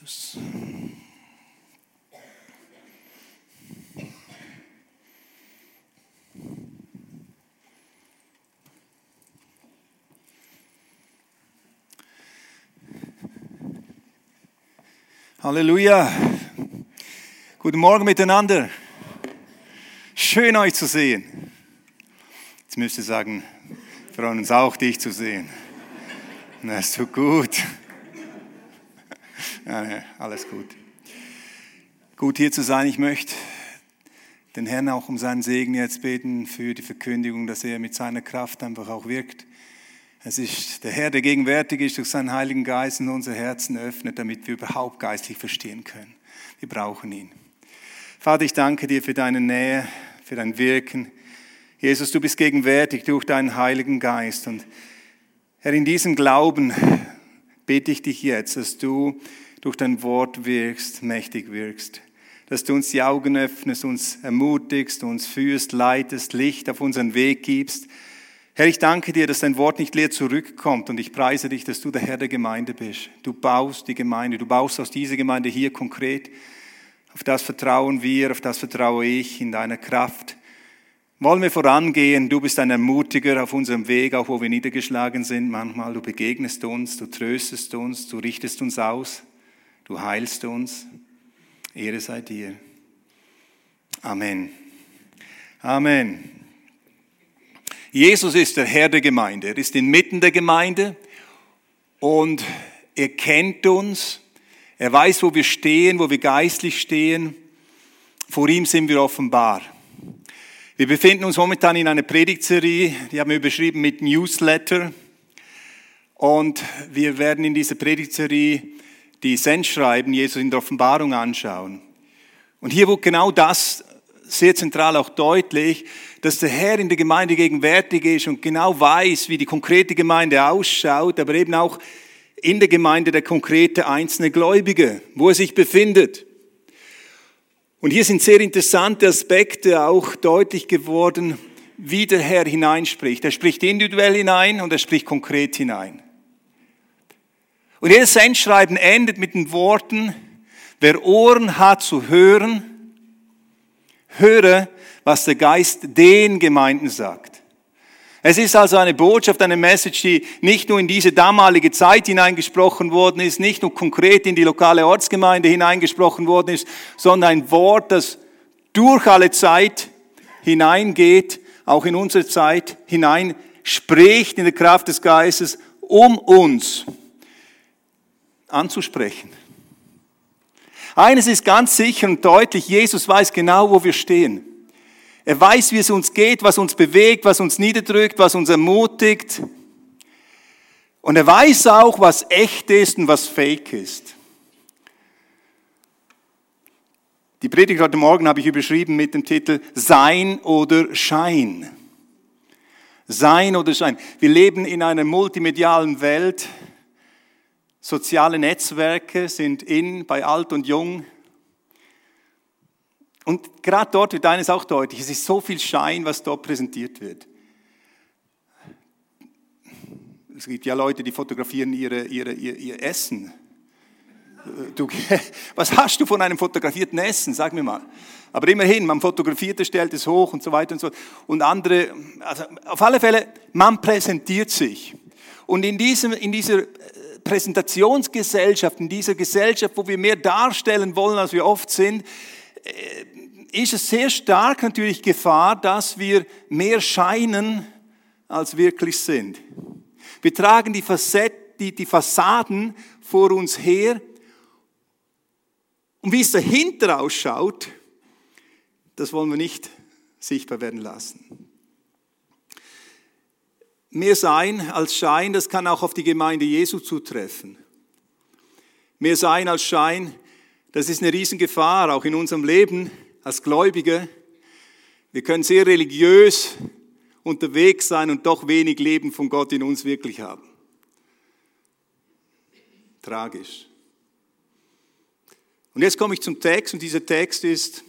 Jesus. Halleluja. Guten Morgen miteinander. Schön euch zu sehen. Jetzt müsst ihr sagen, wir freuen uns auch, dich zu sehen. Das ist so gut. Ja, alles gut. Gut hier zu sein. Ich möchte den Herrn auch um seinen Segen jetzt beten für die Verkündigung, dass er mit seiner Kraft einfach auch wirkt. Es ist der Herr, der gegenwärtig ist, durch seinen Heiligen Geist in unser Herzen öffnet, damit wir überhaupt geistlich verstehen können. Wir brauchen ihn. Vater, ich danke dir für deine Nähe, für dein Wirken. Jesus, du bist gegenwärtig durch deinen Heiligen Geist. Und Herr, in diesem Glauben bete ich dich jetzt, dass du durch dein Wort wirkst, mächtig wirkst. Dass du uns die Augen öffnest, uns ermutigst, uns führst, leitest, Licht auf unseren Weg gibst. Herr, ich danke dir, dass dein Wort nicht leer zurückkommt und ich preise dich, dass du der Herr der Gemeinde bist. Du baust die Gemeinde, du baust aus dieser Gemeinde hier konkret. Auf das vertrauen wir, auf das vertraue ich in deiner Kraft. Wollen wir vorangehen? Du bist ein Ermutiger auf unserem Weg, auch wo wir niedergeschlagen sind manchmal. Du begegnest uns, du tröstest uns, du richtest uns aus, du heilst uns. Ehre sei dir. Amen. Amen. Jesus ist der Herr der Gemeinde. Er ist inmitten der Gemeinde und er kennt uns. Er weiß, wo wir stehen, wo wir geistlich stehen. Vor ihm sind wir offenbar. Wir befinden uns momentan in einer Predigtserie, die haben wir überschrieben mit Newsletter. Und wir werden in dieser Predigtserie die Sendschreiben Jesus in der Offenbarung anschauen. Und hier wird genau das sehr zentral auch deutlich, dass der Herr in der Gemeinde gegenwärtig ist und genau weiß, wie die konkrete Gemeinde ausschaut, aber eben auch in der Gemeinde der konkrete einzelne Gläubige, wo er sich befindet. Und hier sind sehr interessante Aspekte auch deutlich geworden, wie der Herr hineinspricht. Er spricht individuell hinein und er spricht konkret hinein. Und jedes Sendschreiben endet mit den Worten, wer Ohren hat zu hören, höre, was der Geist den Gemeinden sagt. Es ist also eine Botschaft, eine Message, die nicht nur in diese damalige Zeit hineingesprochen worden ist, nicht nur konkret in die lokale Ortsgemeinde hineingesprochen worden ist, sondern ein Wort, das durch alle Zeit hineingeht, auch in unsere Zeit hinein spricht in der Kraft des Geistes, um uns anzusprechen. Eines ist ganz sicher und deutlich, Jesus weiß genau, wo wir stehen. Er weiß, wie es uns geht, was uns bewegt, was uns niederdrückt, was uns ermutigt. Und er weiß auch, was echt ist und was fake ist. Die Predigt heute Morgen habe ich überschrieben mit dem Titel Sein oder Schein. Sein oder Schein. Wir leben in einer multimedialen Welt. Soziale Netzwerke sind in bei alt und jung. Und gerade dort wird eines auch deutlich, es ist so viel Schein, was dort präsentiert wird. Es gibt ja Leute, die fotografieren ihre, ihre, ihr, ihr Essen. Du, was hast du von einem fotografierten Essen? Sag mir mal. Aber immerhin, man fotografiert es, stellt es hoch und so weiter und so. Und andere, also auf alle Fälle, man präsentiert sich. Und in, diesem, in dieser Präsentationsgesellschaft, in dieser Gesellschaft, wo wir mehr darstellen wollen, als wir oft sind, äh, ist es sehr stark natürlich Gefahr, dass wir mehr scheinen, als wirklich sind. Wir tragen die, Facette, die, die Fassaden vor uns her. Und wie es dahinter ausschaut, das wollen wir nicht sichtbar werden lassen. Mehr Sein als Schein, das kann auch auf die Gemeinde Jesu zutreffen. Mehr Sein als Schein, das ist eine Riesengefahr, auch in unserem Leben als Gläubige. Wir können sehr religiös unterwegs sein und doch wenig Leben von Gott in uns wirklich haben. Tragisch. Und jetzt komme ich zum Text und dieser Text ist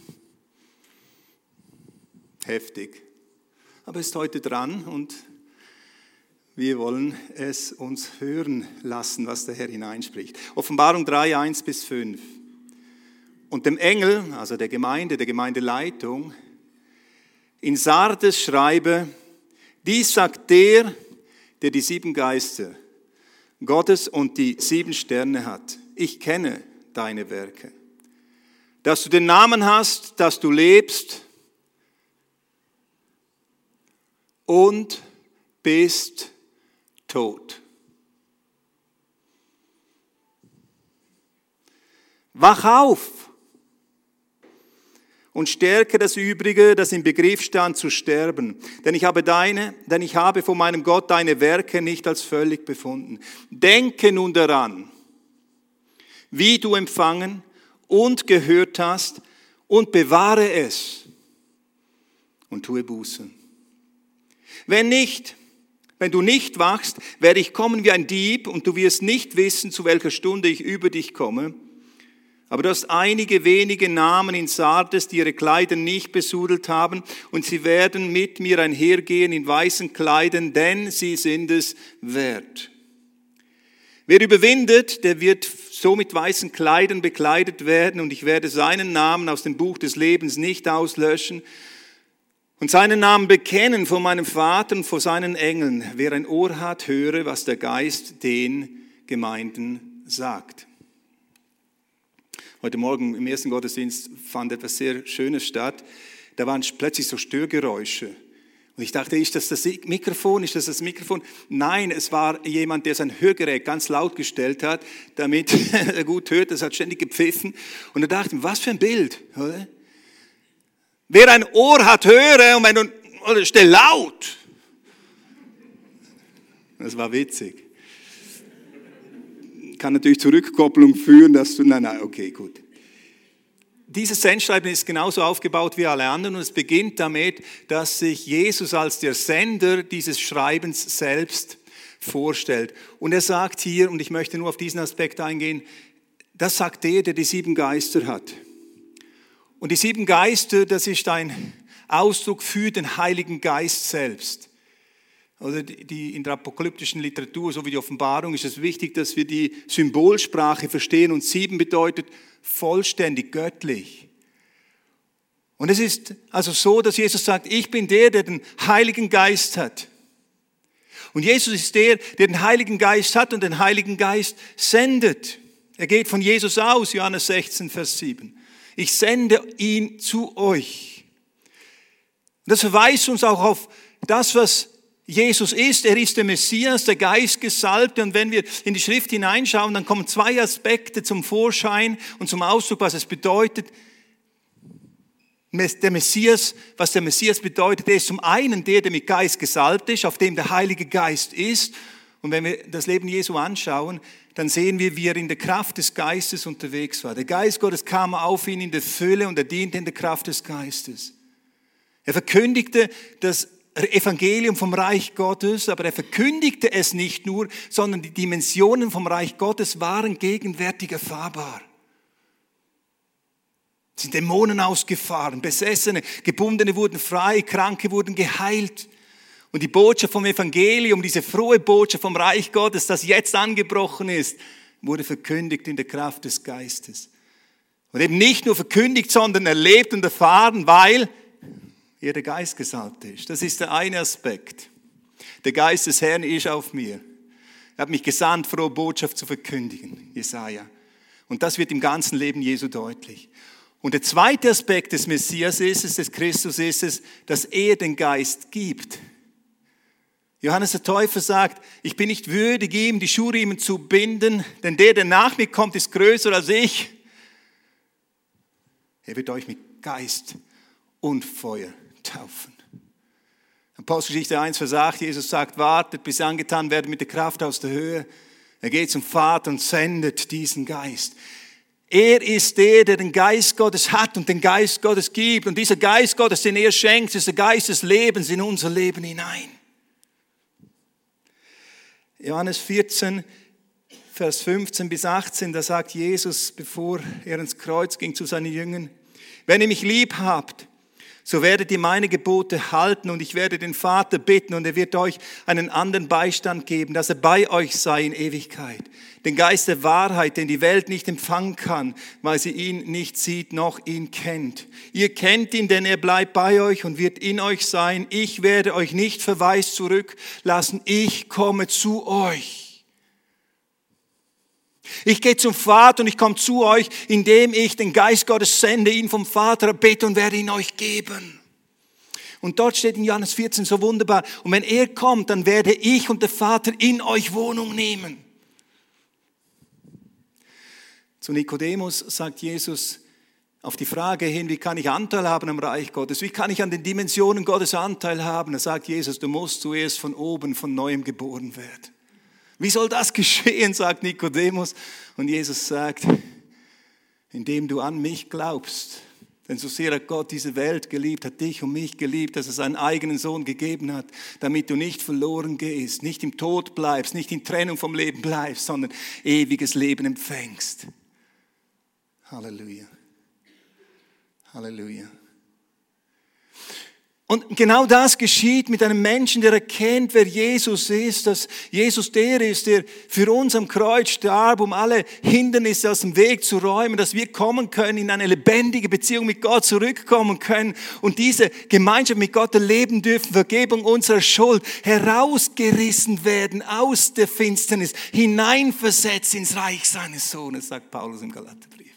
heftig. Aber ist heute dran und Wir wollen es uns hören lassen, was der Herr hineinspricht. Offenbarung 3, 1 bis 5. Und dem Engel, also der Gemeinde, der Gemeindeleitung, in Sardes schreibe, dies sagt der, der die sieben Geister Gottes und die sieben Sterne hat. Ich kenne deine Werke. Dass du den Namen hast, dass du lebst und bist tot. Wach auf und stärke das Übrige, das im Begriff stand zu sterben. Denn ich habe deine, denn ich habe von meinem Gott deine Werke nicht als völlig befunden. Denke nun daran, wie du empfangen und gehört hast und bewahre es und tue Buße. Wenn nicht, wenn du nicht wachst, werde ich kommen wie ein Dieb und du wirst nicht wissen, zu welcher Stunde ich über dich komme. Aber du hast einige wenige Namen in Sardes, die ihre Kleider nicht besudelt haben, und sie werden mit mir einhergehen in weißen Kleidern, denn sie sind es wert. Wer überwindet, der wird so mit weißen Kleidern bekleidet werden, und ich werde seinen Namen aus dem Buch des Lebens nicht auslöschen und seinen Namen bekennen vor meinem Vater und vor seinen Engeln. Wer ein Ohr hat, höre, was der Geist den Gemeinden sagt. Heute Morgen im ersten Gottesdienst fand etwas sehr Schönes statt. Da waren plötzlich so Störgeräusche. Und ich dachte, ist das das Mikrofon? Ist das das Mikrofon? Nein, es war jemand, der sein Hörgerät ganz laut gestellt hat, damit er gut hört. Das hat ständig gepfiffen. Und da dachte was für ein Bild. Oder? Wer ein Ohr hat, höre und wenn du, oder stell laut. Das war witzig. Kann natürlich zur Rückkopplung führen, dass du, nein, nein, okay, gut. Dieses Sendschreiben ist genauso aufgebaut wie alle anderen und es beginnt damit, dass sich Jesus als der Sender dieses Schreibens selbst vorstellt. Und er sagt hier, und ich möchte nur auf diesen Aspekt eingehen, das sagt der, der die sieben Geister hat. Und die sieben Geister, das ist ein Ausdruck für den Heiligen Geist selbst. Oder die, in der apokalyptischen Literatur, so wie die Offenbarung, ist es wichtig, dass wir die Symbolsprache verstehen. Und sieben bedeutet vollständig, göttlich. Und es ist also so, dass Jesus sagt, ich bin der, der den Heiligen Geist hat. Und Jesus ist der, der den Heiligen Geist hat und den Heiligen Geist sendet. Er geht von Jesus aus, Johannes 16, Vers 7. Ich sende ihn zu euch. Das verweist uns auch auf das, was Jesus ist. Er ist der Messias, der Geistgesalbte. Und wenn wir in die Schrift hineinschauen, dann kommen zwei Aspekte zum Vorschein und zum Ausdruck, was es bedeutet. Der Messias, was der Messias bedeutet, er ist zum einen der, der mit Geist gesalbt ist, auf dem der Heilige Geist ist. Und wenn wir das Leben Jesu anschauen, dann sehen wir, wie er in der Kraft des Geistes unterwegs war. Der Geist Gottes kam auf ihn in der Fülle und er diente in der Kraft des Geistes. Er verkündigte das Evangelium vom Reich Gottes, aber er verkündigte es nicht nur, sondern die Dimensionen vom Reich Gottes waren gegenwärtig erfahrbar. Es sind Dämonen ausgefahren, Besessene, Gebundene wurden frei, Kranke wurden geheilt. Und die Botschaft vom Evangelium, diese frohe Botschaft vom Reich Gottes, das jetzt angebrochen ist, wurde verkündigt in der Kraft des Geistes. Und eben nicht nur verkündigt, sondern erlebt und erfahren, weil er der Geist gesalbt ist. Das ist der eine Aspekt. Der Geist des Herrn ist auf mir. Er hat mich gesandt, frohe Botschaft zu verkündigen, Jesaja. Und das wird im ganzen Leben Jesu deutlich. Und der zweite Aspekt des Messias ist es, des Christus ist es, dass er den Geist gibt. Johannes der Täufer sagt, ich bin nicht würdig, ihm die Schuhriemen zu binden, denn der, der nach mir kommt, ist größer als ich. Er wird euch mit Geist und Feuer taufen. Apostelgeschichte 1 versagt, Jesus sagt, wartet, bis angetan werden mit der Kraft aus der Höhe. Er geht zum Vater und sendet diesen Geist. Er ist der, der den Geist Gottes hat und den Geist Gottes gibt. Und dieser Geist Gottes, den er schenkt, ist der Geist des Lebens in unser Leben hinein. Johannes 14, Vers 15 bis 18, da sagt Jesus, bevor er ins Kreuz ging zu seinen Jüngern, wenn ihr mich lieb habt, so werdet ihr meine Gebote halten und ich werde den Vater bitten und er wird euch einen anderen Beistand geben, dass er bei euch sei in Ewigkeit. Den Geist der Wahrheit, den die Welt nicht empfangen kann, weil sie ihn nicht sieht noch ihn kennt. Ihr kennt ihn, denn er bleibt bei euch und wird in euch sein. Ich werde euch nicht verweist zurücklassen. Ich komme zu euch. Ich gehe zum Vater und ich komme zu euch, indem ich den Geist Gottes sende, ihn vom Vater erbete und werde ihn euch geben. Und dort steht in Johannes 14 so wunderbar, und wenn er kommt, dann werde ich und der Vater in euch Wohnung nehmen. Zu Nikodemus sagt Jesus auf die Frage hin, wie kann ich Anteil haben am Reich Gottes? Wie kann ich an den Dimensionen Gottes Anteil haben? Da sagt Jesus, du musst zuerst von oben, von neuem geboren werden. Wie soll das geschehen, sagt Nikodemus. Und Jesus sagt, indem du an mich glaubst. Denn so sehr hat Gott diese Welt geliebt, hat dich und mich geliebt, dass er seinen eigenen Sohn gegeben hat, damit du nicht verloren gehst, nicht im Tod bleibst, nicht in Trennung vom Leben bleibst, sondern ewiges Leben empfängst. Halleluja. Halleluja. Und genau das geschieht mit einem Menschen, der erkennt, wer Jesus ist, dass Jesus der ist, der für uns am Kreuz starb, um alle Hindernisse aus dem Weg zu räumen, dass wir kommen können, in eine lebendige Beziehung mit Gott zurückkommen können und diese Gemeinschaft mit Gott erleben dürfen, Vergebung unserer Schuld, herausgerissen werden aus der Finsternis, hineinversetzt ins Reich seines Sohnes, sagt Paulus im Galaterbrief.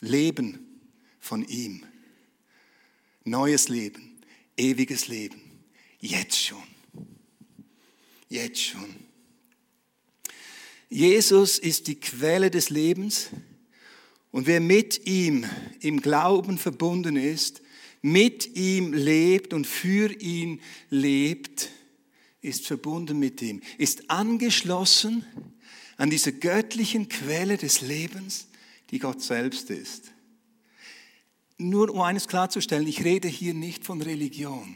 Leben von ihm Neues Leben, ewiges Leben. Jetzt schon. Jetzt schon. Jesus ist die Quelle des Lebens und wer mit ihm im Glauben verbunden ist, mit ihm lebt und für ihn lebt, ist verbunden mit ihm, ist angeschlossen an diese göttlichen Quelle des Lebens, die Gott selbst ist. Nur um eines klarzustellen, ich rede hier nicht von Religion.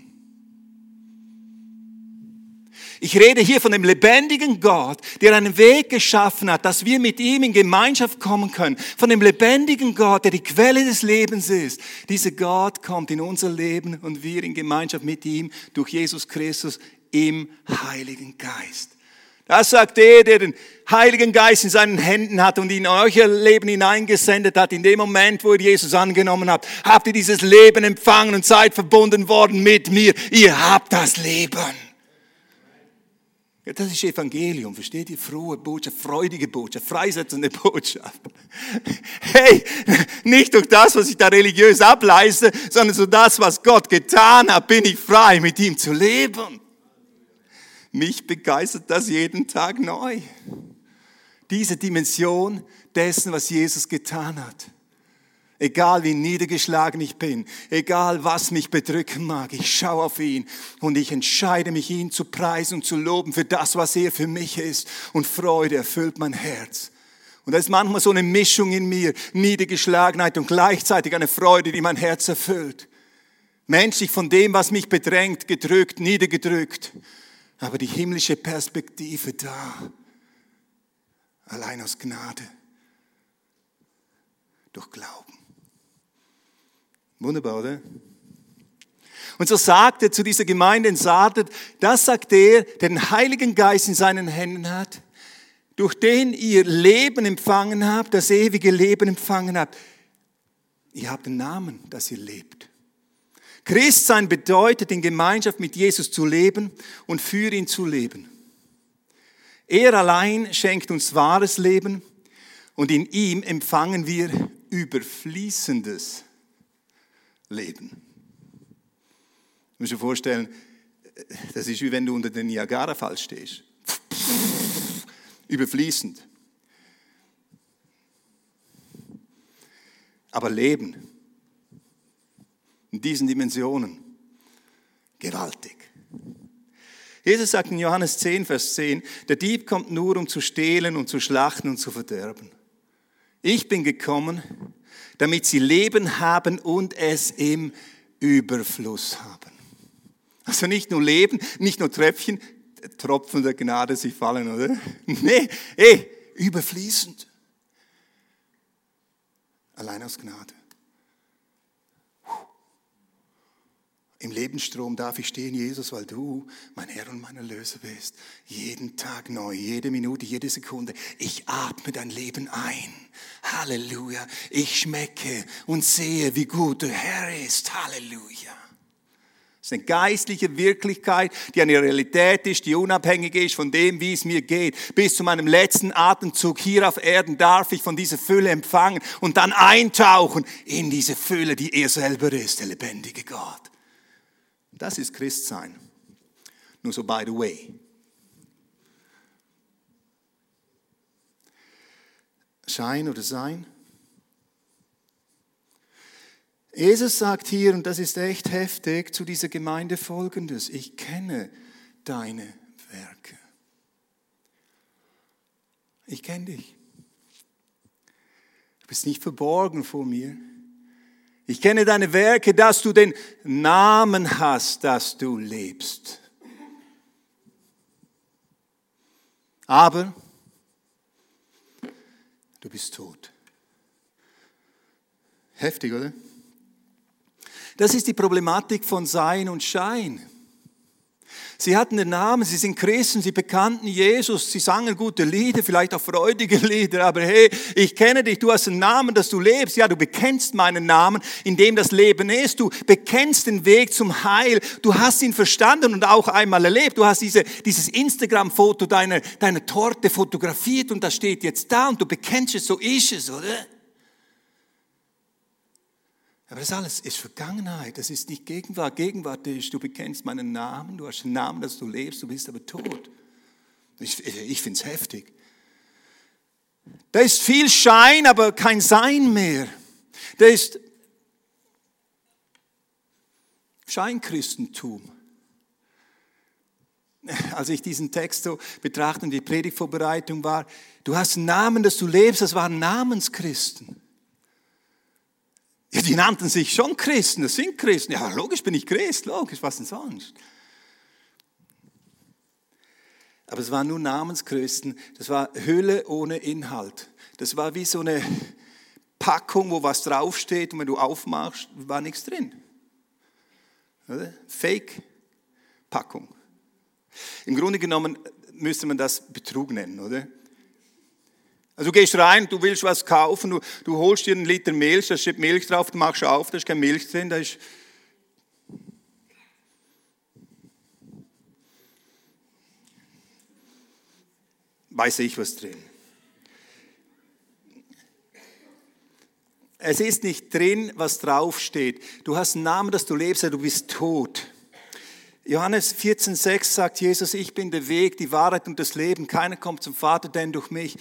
Ich rede hier von dem lebendigen Gott, der einen Weg geschaffen hat, dass wir mit ihm in Gemeinschaft kommen können. Von dem lebendigen Gott, der die Quelle des Lebens ist. Dieser Gott kommt in unser Leben und wir in Gemeinschaft mit ihm durch Jesus Christus im Heiligen Geist. Das sagt er, der den Heiligen Geist in seinen Händen hat und ihn in euer Leben hineingesendet hat. In dem Moment, wo ihr Jesus angenommen habt, habt ihr dieses Leben empfangen und seid verbunden worden mit mir. Ihr habt das Leben. Das ist Evangelium, versteht ihr? Frohe Botschaft, freudige Botschaft, freisetzende Botschaft. Hey, nicht durch das, was ich da religiös ableiste, sondern so das, was Gott getan hat, bin ich frei, mit ihm zu leben. Mich begeistert das jeden Tag neu. Diese Dimension dessen, was Jesus getan hat. Egal wie niedergeschlagen ich bin, egal was mich bedrücken mag, ich schaue auf ihn und ich entscheide mich, ihn zu preisen und zu loben für das, was er für mich ist. Und Freude erfüllt mein Herz. Und da ist manchmal so eine Mischung in mir, Niedergeschlagenheit und gleichzeitig eine Freude, die mein Herz erfüllt. Menschlich von dem, was mich bedrängt, gedrückt, niedergedrückt aber die himmlische Perspektive da, allein aus Gnade, durch Glauben. Wunderbar, oder? Und so sagt er zu dieser Gemeinde in Sardet, das sagt er, der den Heiligen Geist in seinen Händen hat, durch den ihr Leben empfangen habt, das ewige Leben empfangen habt. Ihr habt einen Namen, dass ihr lebt. Christsein bedeutet, in Gemeinschaft mit Jesus zu leben und für ihn zu leben. Er allein schenkt uns wahres Leben und in ihm empfangen wir überfließendes Leben. Ich muss dir vorstellen, das ist wie wenn du unter den Niagara-Fall stehst. Überfließend. Aber Leben in diesen Dimensionen. Gewaltig. Jesus sagt in Johannes 10, Vers 10, der Dieb kommt nur, um zu stehlen und zu schlachten und zu verderben. Ich bin gekommen, damit sie Leben haben und es im Überfluss haben. Also nicht nur Leben, nicht nur Tröpfchen, Tropfen der Gnade, sie fallen, oder? Nee, ey, überfließend. Allein aus Gnade. Im Lebensstrom darf ich stehen, Jesus, weil du mein Herr und mein Erlöser bist. Jeden Tag neu, jede Minute, jede Sekunde. Ich atme dein Leben ein. Halleluja. Ich schmecke und sehe, wie gut der Herr ist. Halleluja. Das ist eine geistliche Wirklichkeit, die eine Realität ist, die unabhängig ist von dem, wie es mir geht. Bis zu meinem letzten Atemzug hier auf Erden darf ich von dieser Fülle empfangen und dann eintauchen in diese Fülle, die er selber ist, der lebendige Gott. Das ist Christsein. Nur so by the way. Schein oder Sein? Jesus sagt hier, und das ist echt heftig, zu dieser Gemeinde folgendes. Ich kenne deine Werke. Ich kenne dich. Du bist nicht verborgen vor mir. Ich kenne deine Werke, dass du den Namen hast, dass du lebst. Aber du bist tot. Heftig, oder? Das ist die Problematik von Sein und Schein. Sie hatten den Namen, sie sind Christen, sie bekannten Jesus, sie sangen gute Lieder, vielleicht auch freudige Lieder, aber hey, ich kenne dich, du hast einen Namen, dass du lebst. Ja, du bekennst meinen Namen, in dem das Leben ist. Du bekennst den Weg zum Heil. Du hast ihn verstanden und auch einmal erlebt. Du hast diese, dieses Instagram-Foto deiner, deiner Torte fotografiert und das steht jetzt da und du bekennst es, so ist es, oder? Aber das alles ist Vergangenheit, das ist nicht Gegenwart. Gegenwart ist, du bekennst meinen Namen, du hast einen Namen, dass du lebst, du bist aber tot. Ich, ich finde es heftig. Da ist viel Schein, aber kein Sein mehr. Da ist Scheinchristentum. Als ich diesen Text so betrachte und die Predigtvorbereitung war, du hast einen Namen, dass du lebst, das waren Namenschristen. Ja, die nannten sich schon Christen, das sind Christen. Ja, logisch bin ich Christ, logisch, was denn sonst? Aber es waren nur Namenschristen, das war Hülle ohne Inhalt. Das war wie so eine Packung, wo was draufsteht und wenn du aufmachst, war nichts drin. Fake-Packung. Im Grunde genommen müsste man das Betrug nennen, oder? Also du gehst rein, du willst was kaufen, du, du holst dir einen Liter Milch, da steht Milch drauf, du machst auf, da ist keine Milch drin, da ist... Weiß ich was drin. Es ist nicht drin, was draufsteht. Du hast einen Namen, dass du lebst, du bist tot. Johannes 14,6 sagt Jesus, ich bin der Weg, die Wahrheit und das Leben. Keiner kommt zum Vater, denn durch mich.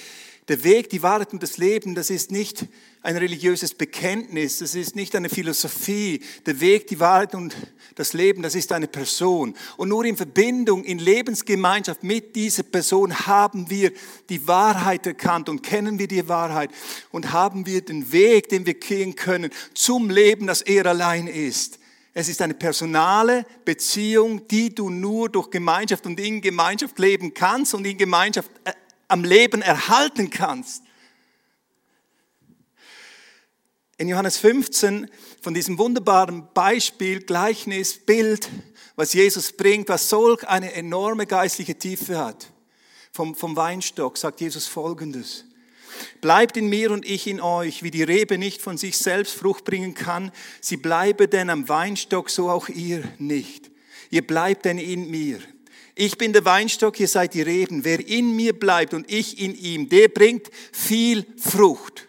Der Weg, die Wahrheit und das Leben, das ist nicht ein religiöses Bekenntnis, das ist nicht eine Philosophie. Der Weg, die Wahrheit und das Leben, das ist eine Person. Und nur in Verbindung, in Lebensgemeinschaft mit dieser Person haben wir die Wahrheit erkannt und kennen wir die Wahrheit und haben wir den Weg, den wir gehen können zum Leben, das er allein ist. Es ist eine personale Beziehung, die du nur durch Gemeinschaft und in Gemeinschaft leben kannst und in Gemeinschaft äh, am Leben erhalten kannst. In Johannes 15 von diesem wunderbaren Beispiel, Gleichnis, Bild, was Jesus bringt, was solch eine enorme geistliche Tiefe hat. Vom, vom Weinstock sagt Jesus Folgendes. Bleibt in mir und ich in euch, wie die Rebe nicht von sich selbst Frucht bringen kann, sie bleibe denn am Weinstock, so auch ihr nicht. Ihr bleibt denn in mir. Ich bin der Weinstock, ihr seid die Reben. Wer in mir bleibt und ich in ihm, der bringt viel Frucht.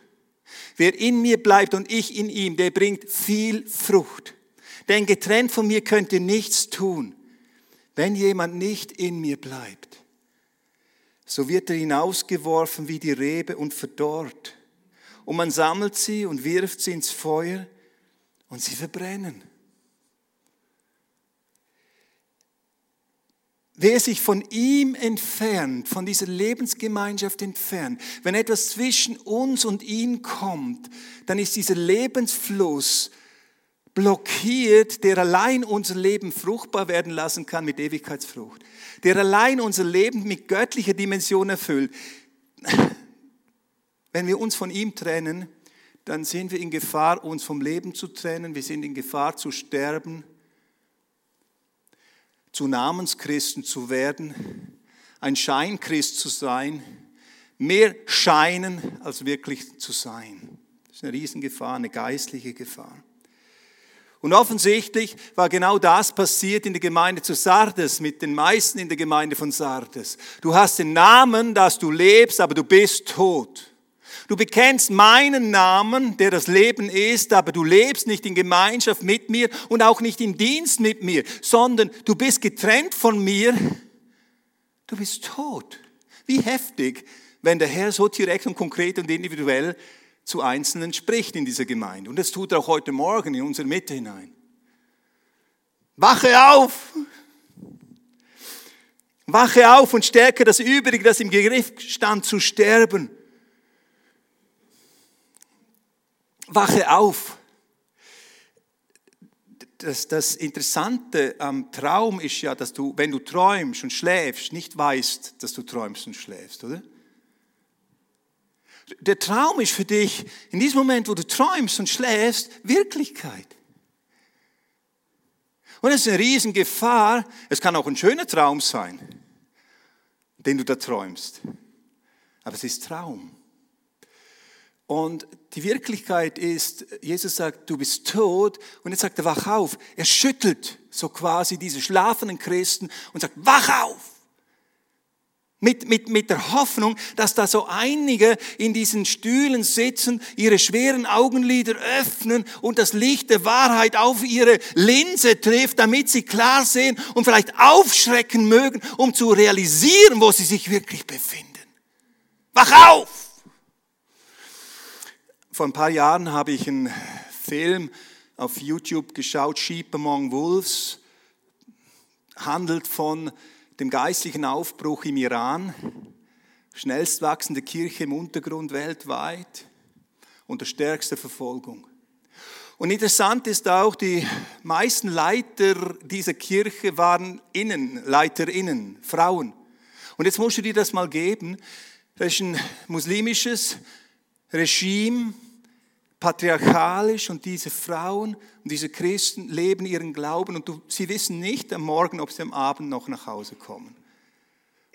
Wer in mir bleibt und ich in ihm, der bringt viel Frucht. Denn getrennt von mir könnt ihr nichts tun, wenn jemand nicht in mir bleibt. So wird er hinausgeworfen wie die Rebe und verdorrt. Und man sammelt sie und wirft sie ins Feuer und sie verbrennen. Wer sich von ihm entfernt, von dieser Lebensgemeinschaft entfernt, wenn etwas zwischen uns und ihn kommt, dann ist dieser Lebensfluss blockiert, der allein unser Leben fruchtbar werden lassen kann mit Ewigkeitsfrucht, der allein unser Leben mit göttlicher Dimension erfüllt. Wenn wir uns von ihm trennen, dann sind wir in Gefahr, uns vom Leben zu trennen, wir sind in Gefahr zu sterben zu Namenschristen zu werden, ein Scheinchrist zu sein, mehr scheinen als wirklich zu sein. Das ist eine Riesengefahr, eine geistliche Gefahr. Und offensichtlich war genau das passiert in der Gemeinde zu Sardes, mit den meisten in der Gemeinde von Sardes. Du hast den Namen, dass du lebst, aber du bist tot. Du bekennst meinen Namen, der das Leben ist, aber du lebst nicht in Gemeinschaft mit mir und auch nicht im Dienst mit mir, sondern du bist getrennt von mir. Du bist tot. Wie heftig, wenn der Herr so direkt und konkret und individuell zu Einzelnen spricht in dieser Gemeinde. Und das tut er auch heute Morgen in unsere Mitte hinein. Wache auf! Wache auf und stärke das Übrige, das im Begriff stand zu sterben. Wache auf. Das, das Interessante am Traum ist ja, dass du, wenn du träumst und schläfst, nicht weißt, dass du träumst und schläfst, oder? Der Traum ist für dich in diesem Moment, wo du träumst und schläfst, Wirklichkeit. Und es ist eine Riesengefahr. Es kann auch ein schöner Traum sein, den du da träumst. Aber es ist Traum. Und die Wirklichkeit ist, Jesus sagt, du bist tot. Und jetzt sagt er, wach auf. Er schüttelt so quasi diese schlafenden Christen und sagt, wach auf. Mit, mit, mit der Hoffnung, dass da so einige in diesen Stühlen sitzen, ihre schweren Augenlider öffnen und das Licht der Wahrheit auf ihre Linse trifft, damit sie klar sehen und vielleicht aufschrecken mögen, um zu realisieren, wo sie sich wirklich befinden. Wach auf! Vor ein paar Jahren habe ich einen Film auf YouTube geschaut, Sheep Among Wolves, handelt von dem geistlichen Aufbruch im Iran, schnellst wachsende Kirche im Untergrund weltweit unter stärkster Verfolgung. Und interessant ist auch, die meisten Leiter dieser Kirche waren Innen, Leiterinnen, Frauen. Und jetzt musst du dir das mal geben. Das ist ein muslimisches Regime, patriarchalisch und diese Frauen und diese Christen leben ihren Glauben und du, sie wissen nicht am Morgen, ob sie am Abend noch nach Hause kommen.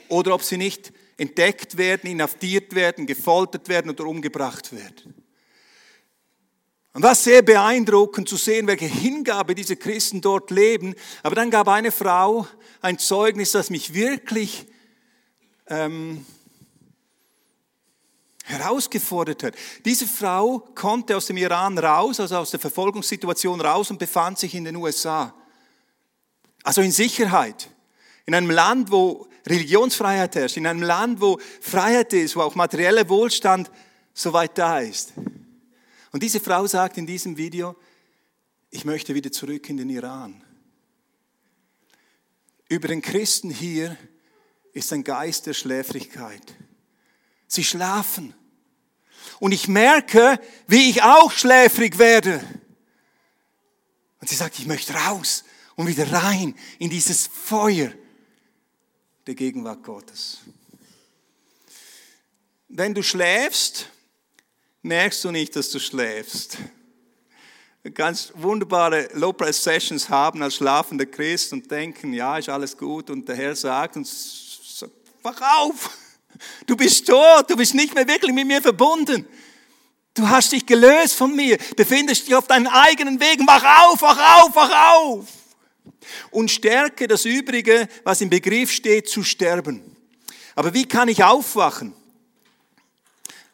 Oder ob sie nicht entdeckt werden, inhaftiert werden, gefoltert werden oder umgebracht werden. Und was sehr beeindruckend zu sehen, welche Hingabe diese Christen dort leben. Aber dann gab eine Frau ein Zeugnis, das mich wirklich ähm, herausgefordert hat. Diese Frau konnte aus dem Iran raus, also aus der Verfolgungssituation raus und befand sich in den USA. Also in Sicherheit. In einem Land, wo Religionsfreiheit herrscht, in einem Land, wo Freiheit ist, wo auch materieller Wohlstand soweit da ist. Und diese Frau sagt in diesem Video, ich möchte wieder zurück in den Iran. Über den Christen hier ist ein Geist der Schläfrigkeit. Sie schlafen. Und ich merke, wie ich auch schläfrig werde. Und sie sagt, ich möchte raus und wieder rein in dieses Feuer der Gegenwart Gottes. Wenn du schläfst, merkst du nicht, dass du schläfst. Kannst wunderbare Low-Press-Sessions haben als schlafender Christ und denken, ja, ist alles gut. Und der Herr sagt uns, wach auf! Du bist tot, du bist nicht mehr wirklich mit mir verbunden. Du hast dich gelöst von mir, befindest dich auf deinen eigenen Wegen. Wach auf, wach auf, wach auf. Und stärke das Übrige, was im Begriff steht, zu sterben. Aber wie kann ich aufwachen?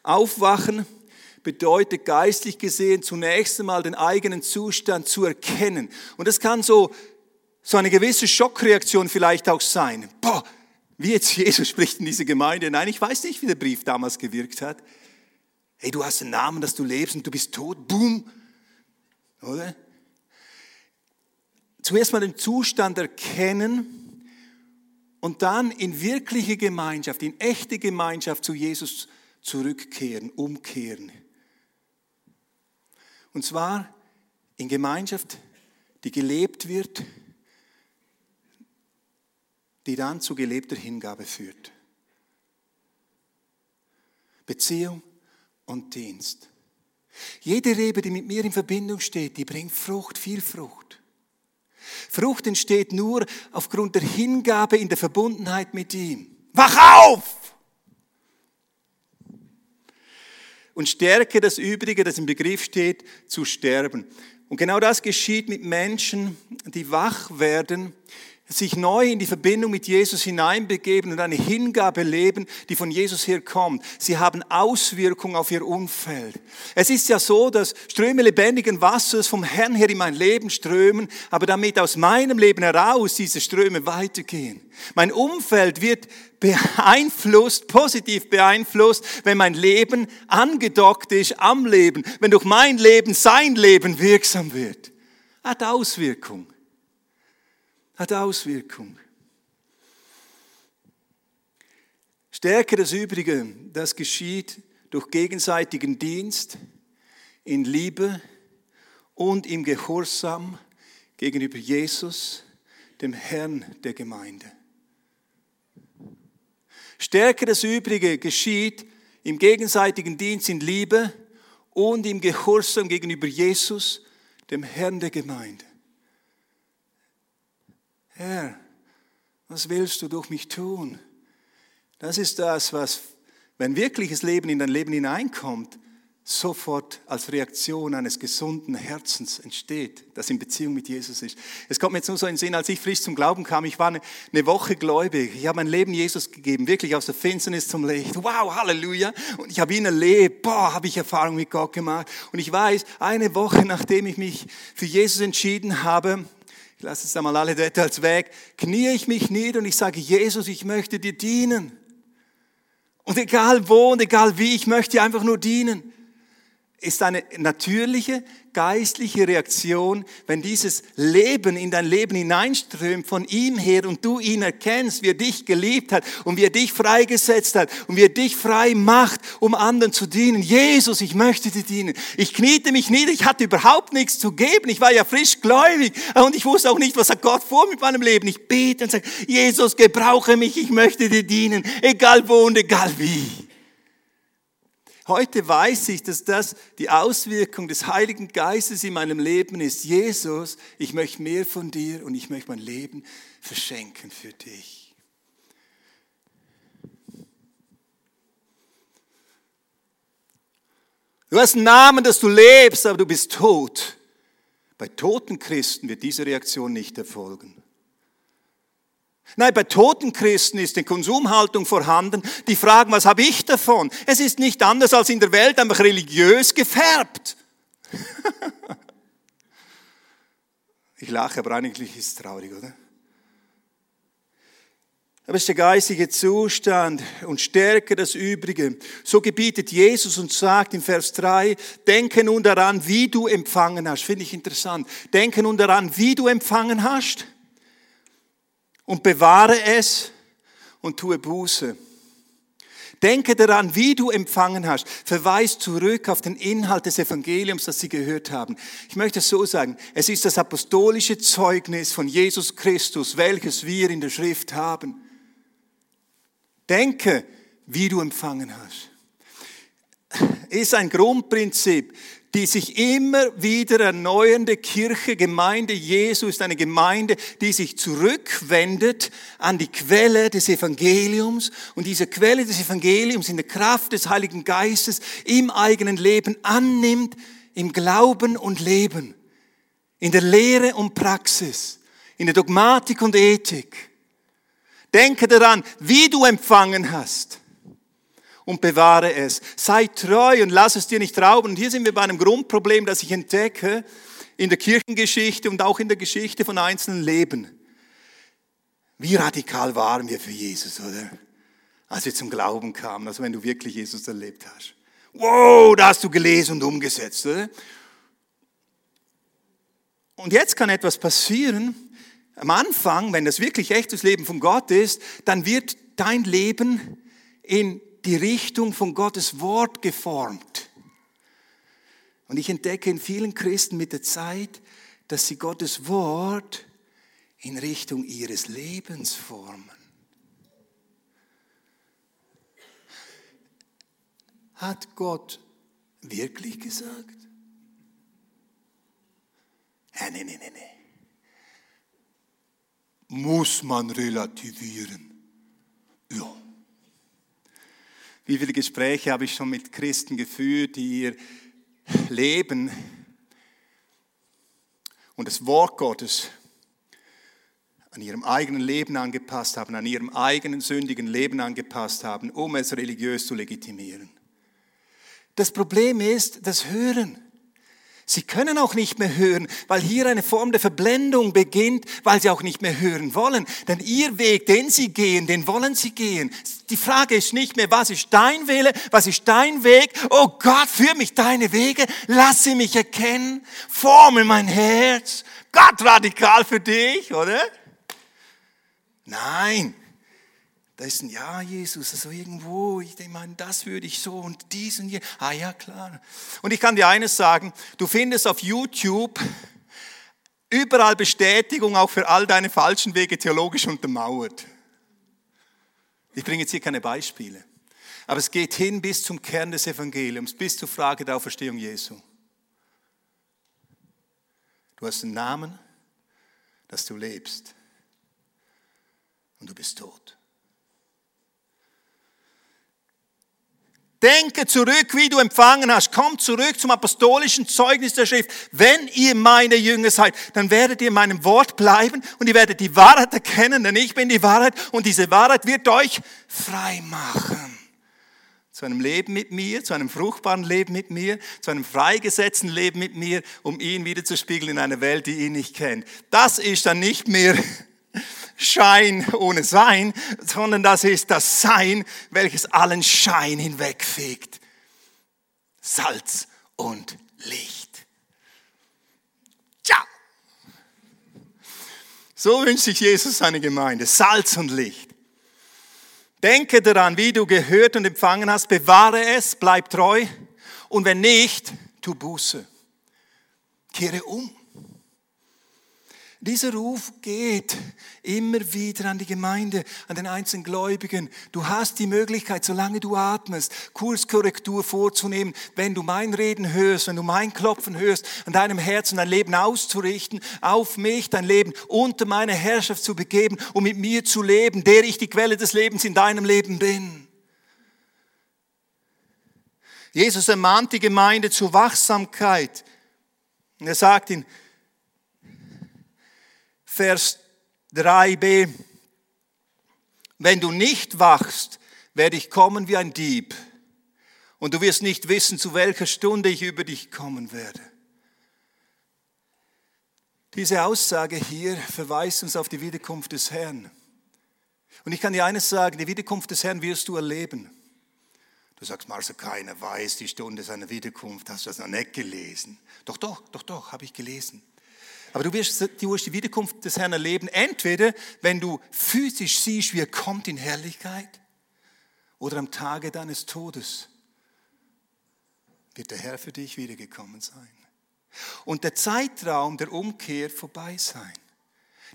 Aufwachen bedeutet geistlich gesehen zunächst einmal den eigenen Zustand zu erkennen. Und das kann so, so eine gewisse Schockreaktion vielleicht auch sein. Boah, wie jetzt Jesus spricht in diese Gemeinde. Nein, ich weiß nicht, wie der Brief damals gewirkt hat. Hey, du hast einen Namen, dass du lebst und du bist tot. Boom. Oder? Zuerst mal den Zustand erkennen und dann in wirkliche Gemeinschaft, in echte Gemeinschaft zu Jesus zurückkehren, umkehren. Und zwar in Gemeinschaft, die gelebt wird, die dann zu gelebter Hingabe führt. Beziehung und Dienst. Jede Rebe, die mit mir in Verbindung steht, die bringt Frucht, viel Frucht. Frucht entsteht nur aufgrund der Hingabe in der Verbundenheit mit ihm. Wach auf! Und stärke das Übrige, das im Begriff steht, zu sterben. Und genau das geschieht mit Menschen, die wach werden, sich neu in die Verbindung mit Jesus hineinbegeben und eine Hingabe leben, die von Jesus herkommt. Sie haben Auswirkungen auf ihr Umfeld. Es ist ja so, dass Ströme lebendigen Wassers vom Herrn her in mein Leben strömen, aber damit aus meinem Leben heraus diese Ströme weitergehen. Mein Umfeld wird beeinflusst, positiv beeinflusst, wenn mein Leben angedockt ist am Leben, wenn durch mein Leben sein Leben wirksam wird. Hat Auswirkungen hat Auswirkung. Stärke das Übrige, das geschieht durch gegenseitigen Dienst, in Liebe und im Gehorsam gegenüber Jesus, dem Herrn der Gemeinde. Stärke das Übrige geschieht im gegenseitigen Dienst in Liebe und im Gehorsam gegenüber Jesus, dem Herrn der Gemeinde. Herr, was willst du durch mich tun? Das ist das, was, wenn wirkliches Leben in dein Leben hineinkommt, sofort als Reaktion eines gesunden Herzens entsteht, das in Beziehung mit Jesus ist. Es kommt mir jetzt nur so in den Sinn, als ich frisch zum Glauben kam, ich war eine, Woche gläubig, ich habe mein Leben Jesus gegeben, wirklich aus der Finsternis zum Licht. Wow, Halleluja! Und ich habe ihn erlebt, boah, habe ich Erfahrung mit Gott gemacht. Und ich weiß, eine Woche nachdem ich mich für Jesus entschieden habe, ich lasse jetzt einmal alle Details weg, knie ich mich nieder und ich sage, Jesus, ich möchte dir dienen. Und egal wo und egal wie, ich möchte dir einfach nur dienen. Ist eine natürliche, geistliche Reaktion, wenn dieses Leben in dein Leben hineinströmt von ihm her und du ihn erkennst, wie er dich geliebt hat und wie er dich freigesetzt hat und wie er dich frei macht, um anderen zu dienen. Jesus, ich möchte dir dienen. Ich kniete mich nieder, ich hatte überhaupt nichts zu geben. Ich war ja frisch gläubig und ich wusste auch nicht, was hat Gott vor mit meinem Leben. Ich bete und sage, Jesus, gebrauche mich, ich möchte dir dienen, egal wo und egal wie. Heute weiß ich, dass das die Auswirkung des Heiligen Geistes in meinem Leben ist. Jesus, ich möchte mehr von dir und ich möchte mein Leben verschenken für dich. Du hast einen Namen, dass du lebst, aber du bist tot. Bei toten Christen wird diese Reaktion nicht erfolgen. Nein, bei toten Christen ist eine Konsumhaltung vorhanden, die fragen, was habe ich davon? Es ist nicht anders als in der Welt, einfach religiös gefärbt. ich lache, aber eigentlich ist es traurig, oder? Aber es ist der geistige Zustand und stärke das Übrige. So gebietet Jesus und sagt im Vers 3, denke nun daran, wie du empfangen hast. Finde ich interessant. Denke nun daran, wie du empfangen hast und bewahre es und tue Buße. Denke daran, wie du empfangen hast. Verweis zurück auf den Inhalt des Evangeliums, das sie gehört haben. Ich möchte es so sagen. Es ist das apostolische Zeugnis von Jesus Christus, welches wir in der Schrift haben. Denke, wie du empfangen hast. Ist ein Grundprinzip die sich immer wieder erneuernde Kirche, Gemeinde Jesu ist eine Gemeinde, die sich zurückwendet an die Quelle des Evangeliums und diese Quelle des Evangeliums in der Kraft des Heiligen Geistes im eigenen Leben annimmt, im Glauben und Leben, in der Lehre und Praxis, in der Dogmatik und Ethik. Denke daran, wie du empfangen hast und bewahre es. Sei treu und lass es dir nicht rauben. Und hier sind wir bei einem Grundproblem, das ich entdecke in der Kirchengeschichte und auch in der Geschichte von einzelnen Leben. Wie radikal waren wir für Jesus, oder? Als wir zum Glauben kamen, also wenn du wirklich Jesus erlebt hast. Wow, da hast du gelesen und umgesetzt, oder? Und jetzt kann etwas passieren. Am Anfang, wenn das wirklich echtes Leben von Gott ist, dann wird dein Leben in die Richtung von Gottes Wort geformt. Und ich entdecke in vielen Christen mit der Zeit, dass sie Gottes Wort in Richtung ihres Lebens formen. Hat Gott wirklich gesagt? Ja, nee, nee, nee, nee. muss man relativieren. Ja. Wie viele Gespräche habe ich schon mit Christen geführt, die ihr Leben und das Wort Gottes an ihrem eigenen Leben angepasst haben, an ihrem eigenen sündigen Leben angepasst haben, um es religiös zu legitimieren. Das Problem ist das Hören. Sie können auch nicht mehr hören, weil hier eine Form der Verblendung beginnt, weil sie auch nicht mehr hören wollen. Denn ihr Weg, den sie gehen, den wollen sie gehen. Die Frage ist nicht mehr, was ist dein Wille, was ist dein Weg? Oh Gott, führ mich deine Wege, lass sie mich erkennen, forme mein Herz. Gott radikal für dich, oder? Nein, da ist ein Ja, Jesus, also irgendwo, ich meine, das würde ich so und dies und hier. Ah ja, klar. Und ich kann dir eines sagen, du findest auf YouTube überall Bestätigung auch für all deine falschen Wege theologisch untermauert. Ich bringe jetzt hier keine Beispiele. Aber es geht hin bis zum Kern des Evangeliums, bis zur Frage der Auferstehung Jesu. Du hast einen Namen, dass du lebst. Und du bist tot. Denke zurück, wie du empfangen hast. Komm zurück zum apostolischen Zeugnis der Schrift. Wenn ihr meine Jünger seid, dann werdet ihr in meinem Wort bleiben und ihr werdet die Wahrheit erkennen, denn ich bin die Wahrheit und diese Wahrheit wird euch frei machen. Zu einem Leben mit mir, zu einem fruchtbaren Leben mit mir, zu einem freigesetzten Leben mit mir, um ihn wieder zu spiegeln in einer Welt, die ihn nicht kennt. Das ist dann nicht mehr Schein ohne Sein, sondern das ist das Sein, welches allen Schein hinwegfegt. Salz und Licht. Tja. So wünscht sich Jesus seine Gemeinde. Salz und Licht. Denke daran, wie du gehört und empfangen hast, bewahre es, bleib treu und wenn nicht, tu Buße. Kehre um. Dieser Ruf geht immer wieder an die Gemeinde, an den einzelnen Gläubigen. Du hast die Möglichkeit, solange du atmest, Kurskorrektur vorzunehmen, wenn du mein Reden hörst, wenn du mein Klopfen hörst, an deinem Herzen dein Leben auszurichten, auf mich dein Leben unter meine Herrschaft zu begeben, um mit mir zu leben, der ich die Quelle des Lebens in deinem Leben bin. Jesus ermahnt die Gemeinde zur Wachsamkeit. er sagt in Vers 3b, wenn du nicht wachst, werde ich kommen wie ein Dieb und du wirst nicht wissen, zu welcher Stunde ich über dich kommen werde. Diese Aussage hier verweist uns auf die Wiederkunft des Herrn. Und ich kann dir eines sagen, die Wiederkunft des Herrn wirst du erleben. Du sagst, Marcel, keiner weiß die Stunde seiner Wiederkunft, hast du das noch nicht gelesen? Doch, doch, doch, doch, habe ich gelesen. Aber du wirst, die Wiederkunft des Herrn erleben, entweder wenn du physisch siehst, wie er kommt in Herrlichkeit, oder am Tage deines Todes wird der Herr für dich wiedergekommen sein. Und der Zeitraum der Umkehr vorbei sein.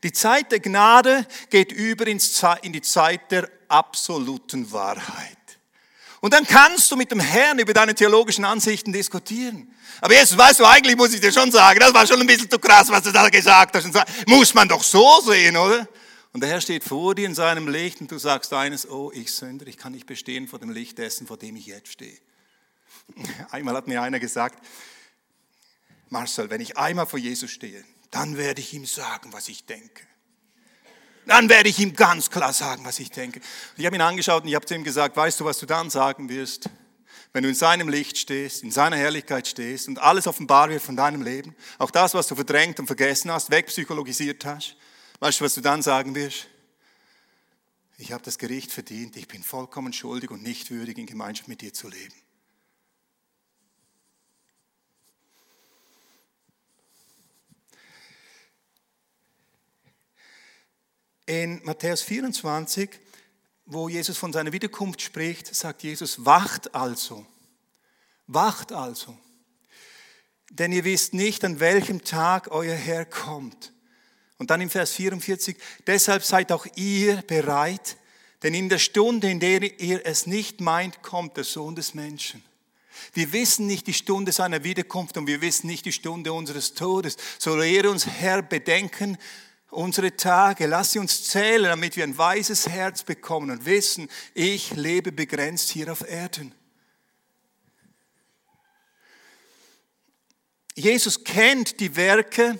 Die Zeit der Gnade geht über in die Zeit der absoluten Wahrheit. Und dann kannst du mit dem Herrn über deine theologischen Ansichten diskutieren. Aber jetzt weißt du, eigentlich muss ich dir schon sagen, das war schon ein bisschen zu krass, was du da gesagt hast. Muss man doch so sehen, oder? Und der Herr steht vor dir in seinem Licht und du sagst eines, oh, ich Sünder, ich kann nicht bestehen vor dem Licht dessen, vor dem ich jetzt stehe. Einmal hat mir einer gesagt, Marcel, wenn ich einmal vor Jesus stehe, dann werde ich ihm sagen, was ich denke. Dann werde ich ihm ganz klar sagen, was ich denke. ich habe ihn angeschaut und ich habe zu ihm gesagt, weißt du, was du dann sagen wirst? wenn du in seinem Licht stehst, in seiner Herrlichkeit stehst und alles offenbar wird von deinem Leben, auch das, was du verdrängt und vergessen hast, wegpsychologisiert hast, weißt du, was du dann sagen wirst? Ich habe das Gericht verdient, ich bin vollkommen schuldig und nicht würdig, in Gemeinschaft mit dir zu leben. In Matthäus 24 wo Jesus von seiner Wiederkunft spricht, sagt Jesus, wacht also, wacht also, denn ihr wisst nicht, an welchem Tag euer Herr kommt. Und dann im Vers 44, deshalb seid auch ihr bereit, denn in der Stunde, in der ihr es nicht meint, kommt der Sohn des Menschen. Wir wissen nicht die Stunde seiner Wiederkunft und wir wissen nicht die Stunde unseres Todes. So lehre uns Herr bedenken, unsere Tage, lass sie uns zählen, damit wir ein weises Herz bekommen und wissen, ich lebe begrenzt hier auf Erden. Jesus kennt die Werke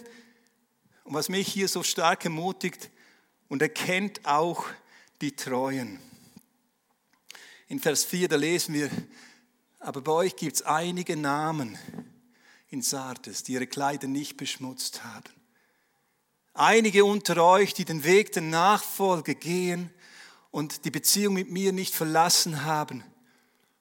und was mich hier so stark ermutigt, und er kennt auch die Treuen. In Vers 4, da lesen wir, aber bei euch gibt es einige Namen in Sardes, die ihre Kleider nicht beschmutzt haben. Einige unter euch, die den Weg der Nachfolge gehen und die Beziehung mit mir nicht verlassen haben.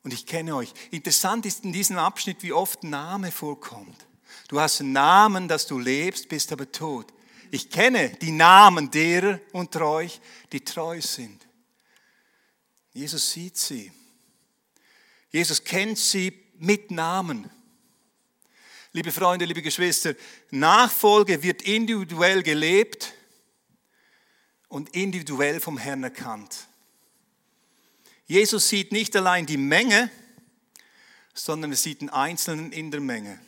Und ich kenne euch. Interessant ist in diesem Abschnitt, wie oft Name vorkommt. Du hast einen Namen, dass du lebst, bist aber tot. Ich kenne die Namen derer unter euch, die treu sind. Jesus sieht sie. Jesus kennt sie mit Namen. Liebe Freunde, liebe Geschwister, Nachfolge wird individuell gelebt und individuell vom Herrn erkannt. Jesus sieht nicht allein die Menge, sondern er sieht den Einzelnen in der Menge.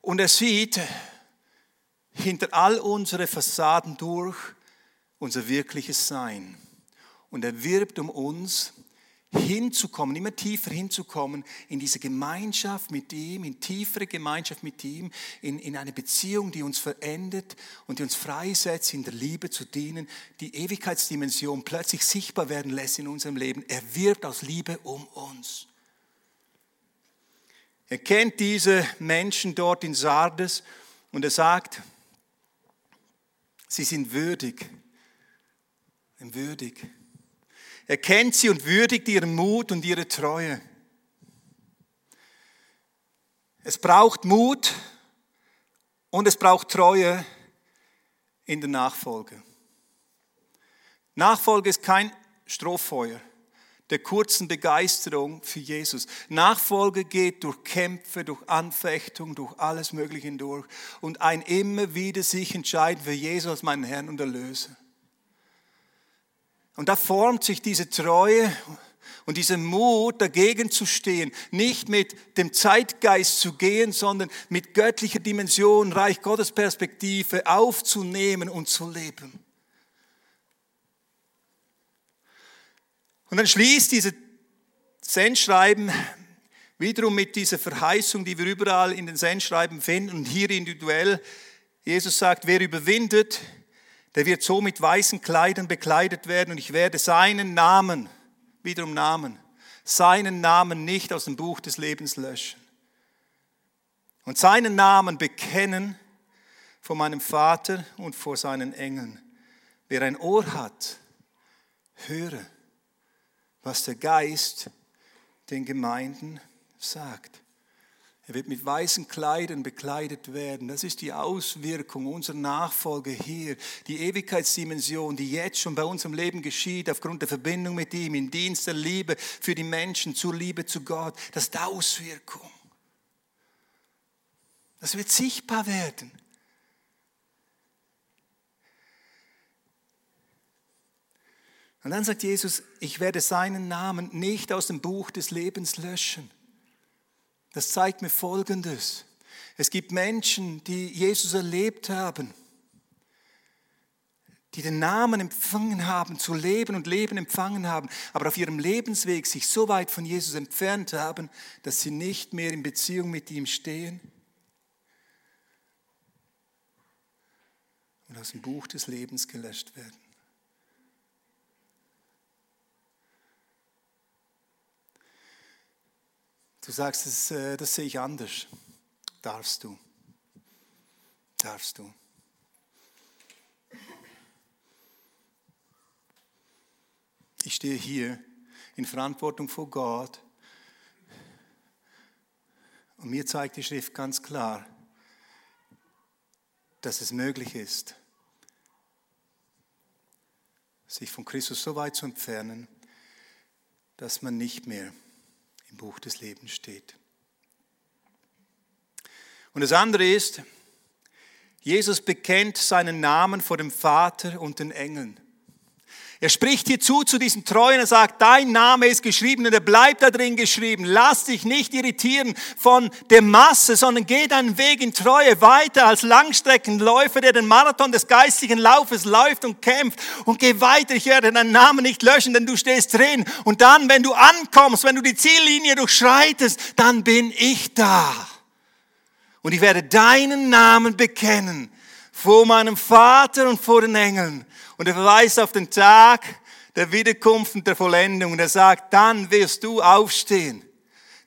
Und er sieht hinter all unsere Fassaden durch unser wirkliches Sein. Und er wirbt um uns, hinzukommen, immer tiefer hinzukommen in diese Gemeinschaft mit ihm, in tiefere Gemeinschaft mit ihm, in, in eine Beziehung, die uns verendet und die uns freisetzt, in der Liebe zu dienen, die Ewigkeitsdimension plötzlich sichtbar werden lässt in unserem Leben. Er wirbt aus Liebe um uns. Er kennt diese Menschen dort in Sardes und er sagt, sie sind würdig, würdig er kennt sie und würdigt ihren Mut und ihre Treue. Es braucht Mut und es braucht Treue in der Nachfolge. Nachfolge ist kein Strohfeuer der kurzen Begeisterung für Jesus. Nachfolge geht durch Kämpfe, durch Anfechtung, durch alles Mögliche hindurch und ein immer wieder sich entscheiden für Jesus als meinen Herrn und Erlöser. Und da formt sich diese Treue und dieser Mut, dagegen zu stehen, nicht mit dem Zeitgeist zu gehen, sondern mit göttlicher Dimension, Reich Gottes Perspektive aufzunehmen und zu leben. Und dann schließt diese Sendschreiben wiederum mit dieser Verheißung, die wir überall in den Sendschreiben finden und hier individuell. Jesus sagt, wer überwindet, der wird so mit weißen Kleidern bekleidet werden und ich werde seinen Namen, wiederum Namen, seinen Namen nicht aus dem Buch des Lebens löschen. Und seinen Namen bekennen vor meinem Vater und vor seinen Engeln. Wer ein Ohr hat, höre, was der Geist den Gemeinden sagt. Er wird mit weißen Kleidern bekleidet werden. Das ist die Auswirkung unserer Nachfolge hier. Die Ewigkeitsdimension, die jetzt schon bei unserem Leben geschieht, aufgrund der Verbindung mit ihm, im Dienst der Liebe für die Menschen, zur Liebe zu Gott. Das ist die Auswirkung. Das wird sichtbar werden. Und dann sagt Jesus, ich werde seinen Namen nicht aus dem Buch des Lebens löschen. Das zeigt mir Folgendes. Es gibt Menschen, die Jesus erlebt haben, die den Namen empfangen haben, zu leben und Leben empfangen haben, aber auf ihrem Lebensweg sich so weit von Jesus entfernt haben, dass sie nicht mehr in Beziehung mit ihm stehen und aus dem Buch des Lebens gelöscht werden. Du sagst, das, äh, das sehe ich anders. Darfst du. Darfst du. Ich stehe hier in Verantwortung vor Gott und mir zeigt die Schrift ganz klar, dass es möglich ist, sich von Christus so weit zu entfernen, dass man nicht mehr im Buch des Lebens steht. Und das andere ist, Jesus bekennt seinen Namen vor dem Vater und den Engeln. Er spricht hier zu, zu diesen Treuen, er sagt, dein Name ist geschrieben und er bleibt da drin geschrieben. Lass dich nicht irritieren von der Masse, sondern geh deinen Weg in Treue weiter als Langstreckenläufer, der den Marathon des geistigen Laufes läuft und kämpft und geh weiter. Ich werde deinen Namen nicht löschen, denn du stehst drin. Und dann, wenn du ankommst, wenn du die Ziellinie durchschreitest, dann bin ich da. Und ich werde deinen Namen bekennen vor meinem Vater und vor den Engeln. Und er verweist auf den Tag der Wiederkunft und der Vollendung. Und er sagt, dann wirst du aufstehen,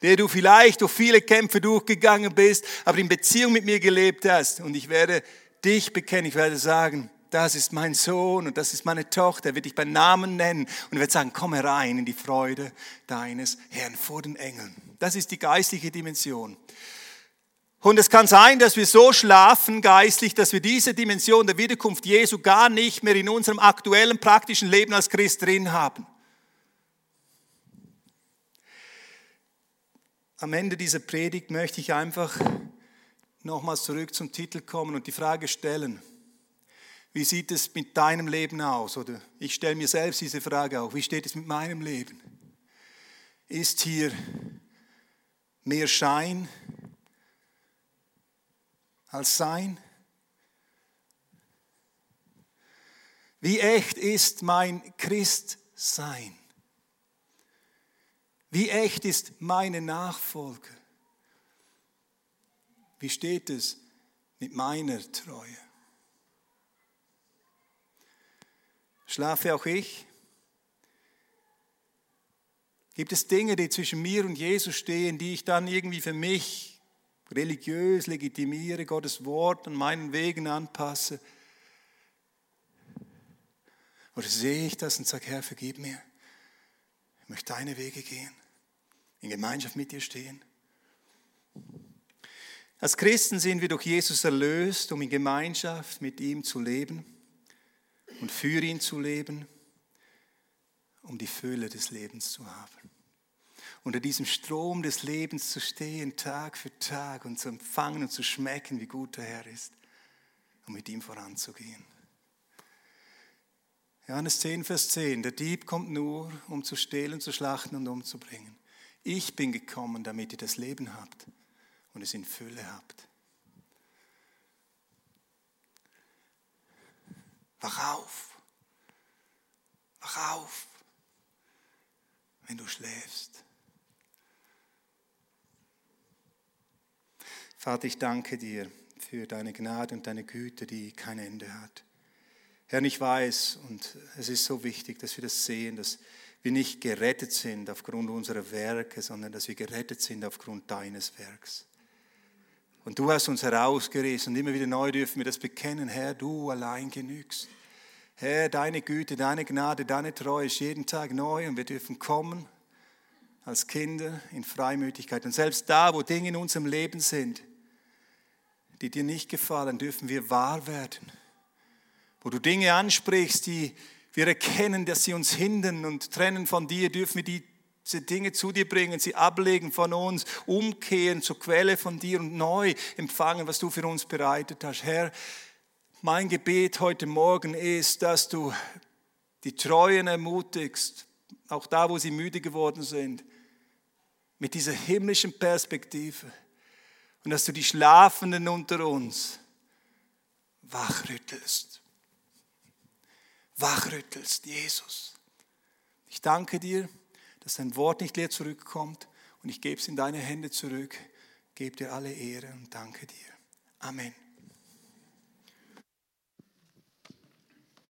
der du vielleicht durch viele Kämpfe durchgegangen bist, aber in Beziehung mit mir gelebt hast. Und ich werde dich bekennen. Ich werde sagen, das ist mein Sohn und das ist meine Tochter. Er wird dich beim Namen nennen und er wird sagen, komm herein in die Freude deines Herrn vor den Engeln. Das ist die geistliche Dimension. Und es kann sein, dass wir so schlafen geistlich, dass wir diese Dimension der Wiederkunft Jesu gar nicht mehr in unserem aktuellen praktischen Leben als Christ drin haben. Am Ende dieser Predigt möchte ich einfach nochmals zurück zum Titel kommen und die Frage stellen, wie sieht es mit deinem Leben aus? Oder ich stelle mir selbst diese Frage auch, wie steht es mit meinem Leben? Ist hier mehr Schein als sein? Wie echt ist mein Christsein? Wie echt ist meine Nachfolge? Wie steht es mit meiner Treue? Schlafe auch ich? Gibt es Dinge, die zwischen mir und Jesus stehen, die ich dann irgendwie für mich religiös legitimiere, Gottes Wort an meinen Wegen anpasse? Oder sehe ich das und sage, Herr, vergib mir. Ich möchte deine Wege gehen, in Gemeinschaft mit dir stehen. Als Christen sind wir durch Jesus erlöst, um in Gemeinschaft mit ihm zu leben und für ihn zu leben, um die Fülle des Lebens zu haben unter diesem Strom des Lebens zu stehen, Tag für Tag und zu empfangen und zu schmecken, wie gut der Herr ist und mit ihm voranzugehen. Johannes 10, Vers 10, der Dieb kommt nur, um zu stehlen, zu schlachten und umzubringen. Ich bin gekommen, damit ihr das Leben habt und es in Fülle habt. Wach auf, wach auf, wenn du schläfst. Vater, ich danke dir für deine Gnade und deine Güte, die kein Ende hat. Herr, ich weiß, und es ist so wichtig, dass wir das sehen, dass wir nicht gerettet sind aufgrund unserer Werke, sondern dass wir gerettet sind aufgrund deines Werks. Und du hast uns herausgerissen und immer wieder neu dürfen wir das bekennen, Herr, du allein genügst. Herr, deine Güte, deine Gnade, deine Treue ist jeden Tag neu und wir dürfen kommen als Kinder in Freimütigkeit. Und selbst da, wo Dinge in unserem Leben sind, die dir nicht gefallen, dürfen wir wahr werden. Wo du Dinge ansprichst, die wir erkennen, dass sie uns hindern und trennen von dir, dürfen wir diese Dinge zu dir bringen, sie ablegen von uns, umkehren zur Quelle von dir und neu empfangen, was du für uns bereitet hast. Herr, mein Gebet heute Morgen ist, dass du die Treuen ermutigst, auch da, wo sie müde geworden sind, mit dieser himmlischen Perspektive und dass du die Schlafenden unter uns wachrüttelst. Wachrüttelst, Jesus. Ich danke dir, dass dein Wort nicht leer zurückkommt und ich gebe es in deine Hände zurück. Gebe dir alle Ehre und danke dir. Amen.